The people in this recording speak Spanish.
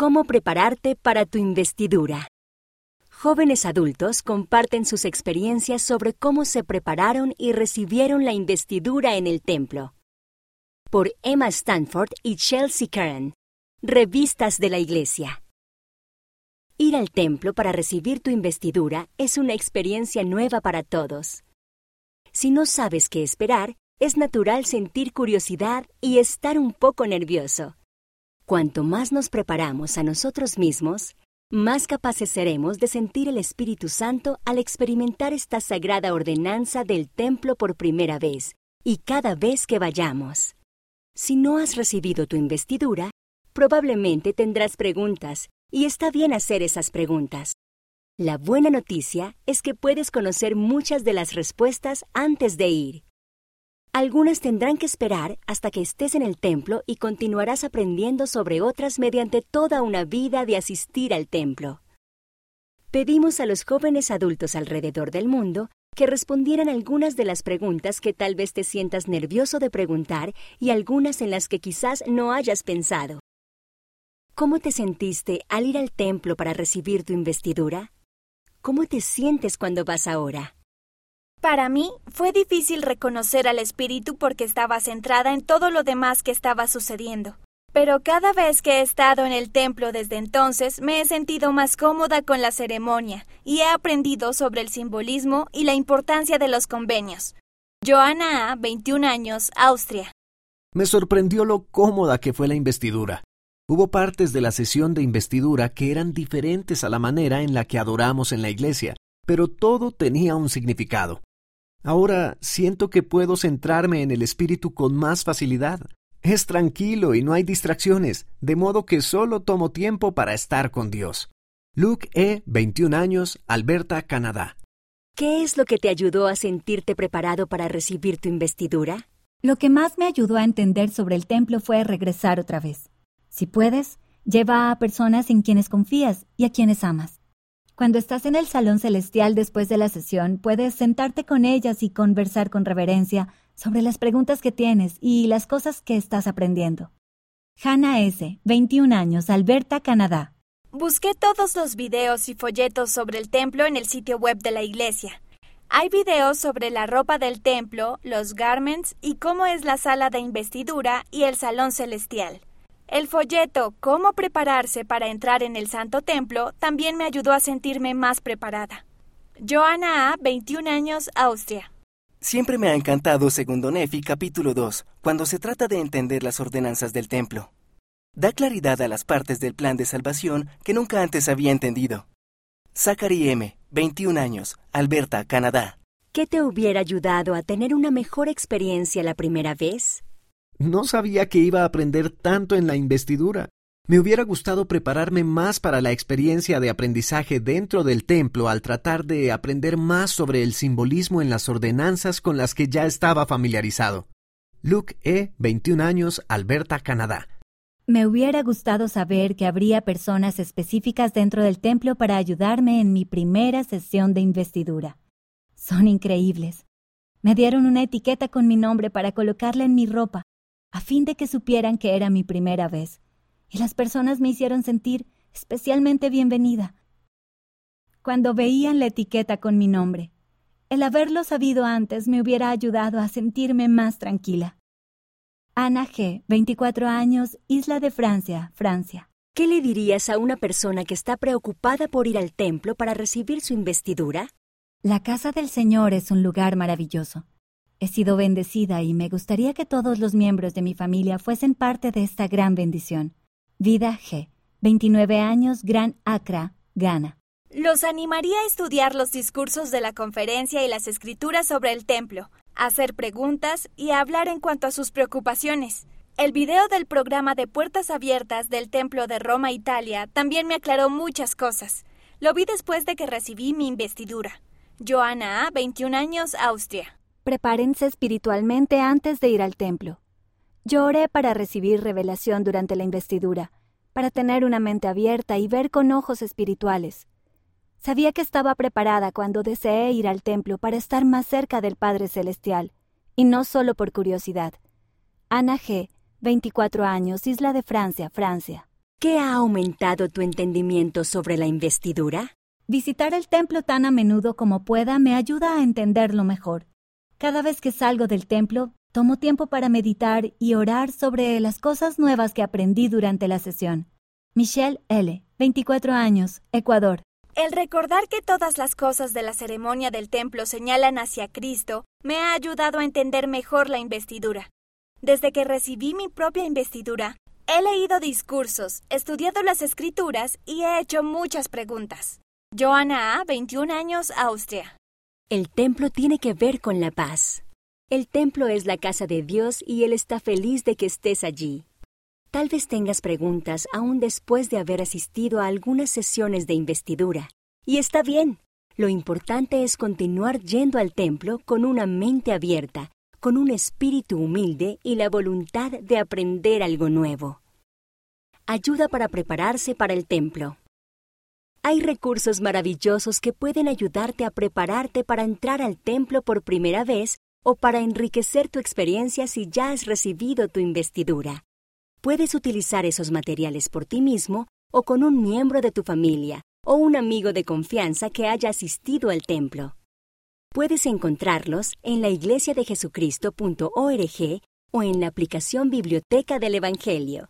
cómo prepararte para tu investidura. Jóvenes adultos comparten sus experiencias sobre cómo se prepararon y recibieron la investidura en el templo. Por Emma Stanford y Chelsea Karen. Revistas de la Iglesia. Ir al templo para recibir tu investidura es una experiencia nueva para todos. Si no sabes qué esperar, es natural sentir curiosidad y estar un poco nervioso. Cuanto más nos preparamos a nosotros mismos, más capaces seremos de sentir el Espíritu Santo al experimentar esta sagrada ordenanza del templo por primera vez y cada vez que vayamos. Si no has recibido tu investidura, probablemente tendrás preguntas y está bien hacer esas preguntas. La buena noticia es que puedes conocer muchas de las respuestas antes de ir. Algunas tendrán que esperar hasta que estés en el templo y continuarás aprendiendo sobre otras mediante toda una vida de asistir al templo. Pedimos a los jóvenes adultos alrededor del mundo que respondieran algunas de las preguntas que tal vez te sientas nervioso de preguntar y algunas en las que quizás no hayas pensado. ¿Cómo te sentiste al ir al templo para recibir tu investidura? ¿Cómo te sientes cuando vas ahora? Para mí fue difícil reconocer al espíritu porque estaba centrada en todo lo demás que estaba sucediendo. Pero cada vez que he estado en el templo desde entonces me he sentido más cómoda con la ceremonia y he aprendido sobre el simbolismo y la importancia de los convenios. Joana A., 21 años, Austria. Me sorprendió lo cómoda que fue la investidura. Hubo partes de la sesión de investidura que eran diferentes a la manera en la que adoramos en la iglesia, pero todo tenía un significado. Ahora siento que puedo centrarme en el espíritu con más facilidad. Es tranquilo y no hay distracciones, de modo que solo tomo tiempo para estar con Dios. Luke E., 21 años, Alberta, Canadá. ¿Qué es lo que te ayudó a sentirte preparado para recibir tu investidura? Lo que más me ayudó a entender sobre el templo fue regresar otra vez. Si puedes, lleva a personas en quienes confías y a quienes amas. Cuando estás en el salón celestial después de la sesión, puedes sentarte con ellas y conversar con reverencia sobre las preguntas que tienes y las cosas que estás aprendiendo. Hannah S., 21 años, Alberta, Canadá. Busqué todos los videos y folletos sobre el templo en el sitio web de la iglesia. Hay videos sobre la ropa del templo, los garments y cómo es la sala de investidura y el salón celestial. El folleto Cómo prepararse para entrar en el Santo Templo también me ayudó a sentirme más preparada. Joana A., 21 años, Austria. Siempre me ha encantado Segundo Nefi capítulo 2, cuando se trata de entender las ordenanzas del templo. Da claridad a las partes del plan de salvación que nunca antes había entendido. Zachary M., 21 años, Alberta, Canadá. ¿Qué te hubiera ayudado a tener una mejor experiencia la primera vez? No sabía que iba a aprender tanto en la investidura. Me hubiera gustado prepararme más para la experiencia de aprendizaje dentro del templo al tratar de aprender más sobre el simbolismo en las ordenanzas con las que ya estaba familiarizado. Luke E., 21 años, Alberta, Canadá. Me hubiera gustado saber que habría personas específicas dentro del templo para ayudarme en mi primera sesión de investidura. Son increíbles. Me dieron una etiqueta con mi nombre para colocarla en mi ropa a fin de que supieran que era mi primera vez, y las personas me hicieron sentir especialmente bienvenida. Cuando veían la etiqueta con mi nombre, el haberlo sabido antes me hubiera ayudado a sentirme más tranquila. Ana G., 24 años, Isla de Francia, Francia. ¿Qué le dirías a una persona que está preocupada por ir al templo para recibir su investidura? La casa del Señor es un lugar maravilloso. He sido bendecida y me gustaría que todos los miembros de mi familia fuesen parte de esta gran bendición. Vida G. 29 años, Gran Accra, Ghana. Los animaría a estudiar los discursos de la conferencia y las escrituras sobre el templo, hacer preguntas y hablar en cuanto a sus preocupaciones. El video del programa de Puertas Abiertas del Templo de Roma, Italia, también me aclaró muchas cosas. Lo vi después de que recibí mi investidura. Joana A., 21 años, Austria. Prepárense espiritualmente antes de ir al templo. Yo oré para recibir revelación durante la investidura, para tener una mente abierta y ver con ojos espirituales. Sabía que estaba preparada cuando deseé ir al templo para estar más cerca del Padre Celestial, y no solo por curiosidad. Ana G., 24 años, Isla de Francia, Francia. ¿Qué ha aumentado tu entendimiento sobre la investidura? Visitar el templo tan a menudo como pueda me ayuda a entenderlo mejor. Cada vez que salgo del templo, tomo tiempo para meditar y orar sobre las cosas nuevas que aprendí durante la sesión. Michelle L., 24 años, Ecuador. El recordar que todas las cosas de la ceremonia del templo señalan hacia Cristo me ha ayudado a entender mejor la investidura. Desde que recibí mi propia investidura, he leído discursos, estudiado las escrituras y he hecho muchas preguntas. Joana A., 21 años, Austria. El templo tiene que ver con la paz. El templo es la casa de Dios y Él está feliz de que estés allí. Tal vez tengas preguntas aún después de haber asistido a algunas sesiones de investidura. Y está bien. Lo importante es continuar yendo al templo con una mente abierta, con un espíritu humilde y la voluntad de aprender algo nuevo. Ayuda para prepararse para el templo. Hay recursos maravillosos que pueden ayudarte a prepararte para entrar al templo por primera vez o para enriquecer tu experiencia si ya has recibido tu investidura. Puedes utilizar esos materiales por ti mismo o con un miembro de tu familia o un amigo de confianza que haya asistido al templo. Puedes encontrarlos en la iglesiadejesucristo.org o en la aplicación Biblioteca del Evangelio.